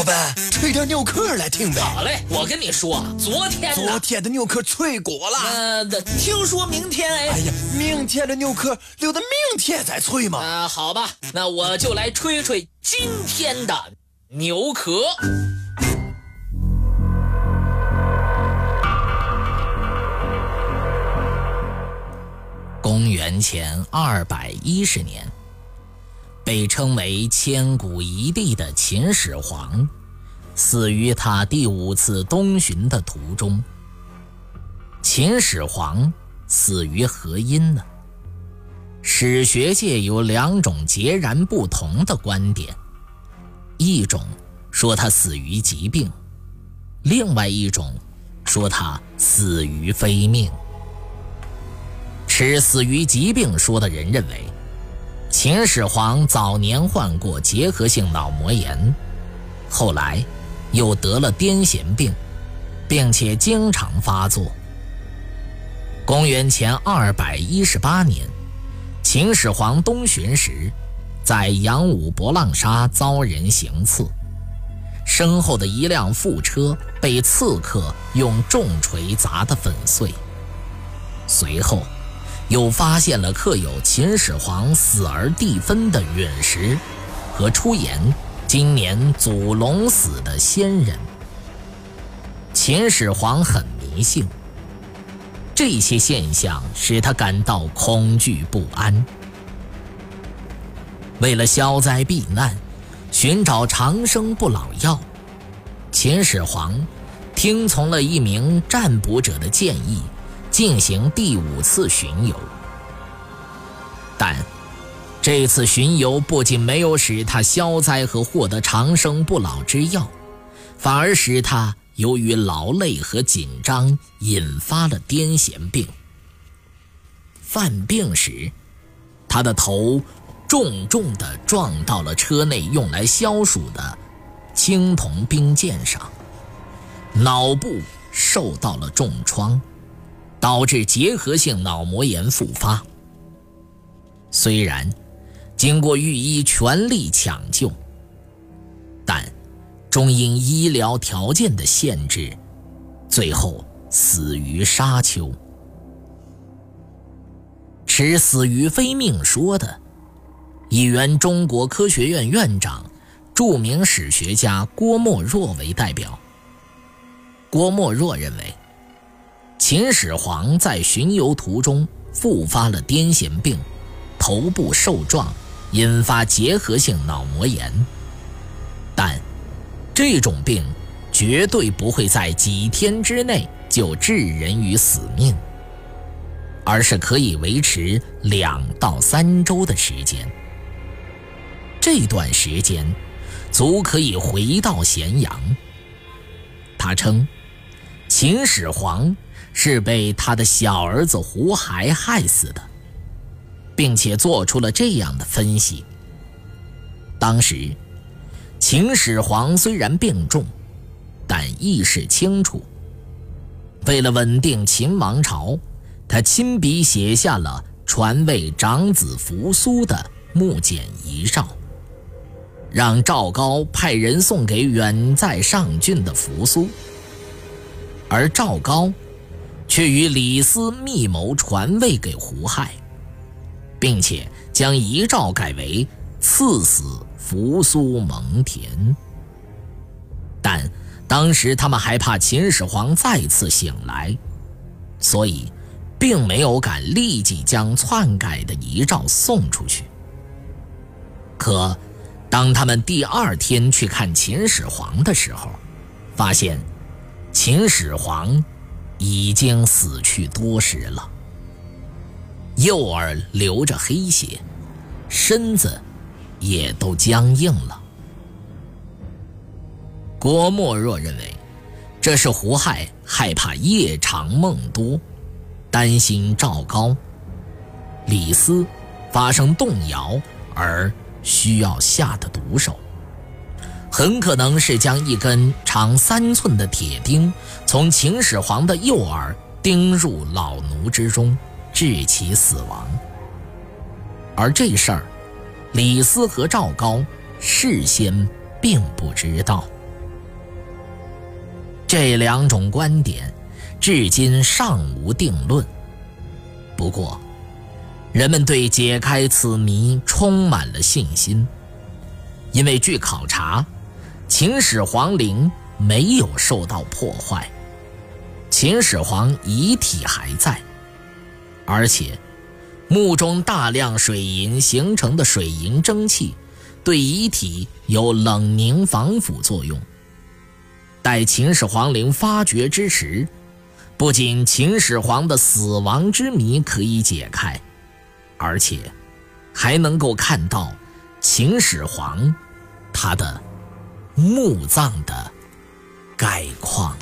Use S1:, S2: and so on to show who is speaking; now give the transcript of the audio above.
S1: 老板，吹点牛壳来听呗。
S2: 好嘞，我跟你说，昨天
S1: 昨天的牛壳脆果了。
S2: 呃，听说明天哎。
S1: 哎呀，明天的牛壳留到明天再吹嘛。
S2: 啊，好吧，那我就来吹吹今天的牛壳。公元前二百一十年。被称为千古一帝的秦始皇，死于他第五次东巡的途中。秦始皇死于何因呢？史学界有两种截然不同的观点：一种说他死于疾病，另外一种说他死于非命。持死于疾病说的人认为。秦始皇早年患过结核性脑膜炎，后来又得了癫痫病，并且经常发作。公元前二百一十八年，秦始皇东巡时，在阳武博浪沙遭人行刺，身后的一辆副车被刺客用重锤砸得粉碎。随后。又发现了刻有秦始皇死而地分的陨石，和出言今年祖龙死的仙人。秦始皇很迷信，这些现象使他感到恐惧不安。为了消灾避难，寻找长生不老药，秦始皇听从了一名占卜者的建议。进行第五次巡游，但这次巡游不仅没有使他消灾和获得长生不老之药，反而使他由于劳累和紧张引发了癫痫病。犯病时，他的头重重地撞到了车内用来消暑的青铜冰剑上，脑部受到了重创。导致结核性脑膜炎复发。虽然经过御医全力抢救，但终因医疗条件的限制，最后死于沙丘。持死于非命说的，以原中国科学院院长、著名史学家郭沫若为代表。郭沫若认为。秦始皇在巡游途中复发了癫痫病，头部受撞，引发结核性脑膜炎。但这种病绝对不会在几天之内就致人于死命，而是可以维持两到三周的时间。这段时间足可以回到咸阳。他称，秦始皇。是被他的小儿子胡亥害死的，并且做出了这样的分析。当时，秦始皇虽然病重，但意识清楚。为了稳定秦王朝，他亲笔写下了传位长子扶苏的木简遗诏，让赵高派人送给远在上郡的扶苏，而赵高。却与李斯密谋传位给胡亥，并且将遗诏改为赐死扶苏蒙恬。但当时他们害怕秦始皇再次醒来，所以并没有敢立即将篡改的遗诏送出去。可当他们第二天去看秦始皇的时候，发现秦始皇。已经死去多时了，右耳流着黑血，身子也都僵硬了。郭沫若认为，这是胡亥害怕夜长梦多，担心赵高、李斯发生动摇而需要下的毒手。很可能是将一根长三寸的铁钉从秦始皇的右耳钉入老奴之中，致其死亡。而这事儿，李斯和赵高事先并不知道。这两种观点至今尚无定论。不过，人们对解开此谜充满了信心，因为据考察，秦始皇陵没有受到破坏，秦始皇遗体还在，而且墓中大量水银形成的水银蒸汽对遗体有冷凝防腐作用。待秦始皇陵发掘之时。不仅秦始皇的死亡之谜可以解开，而且还能够看到秦始皇他的墓葬的概况。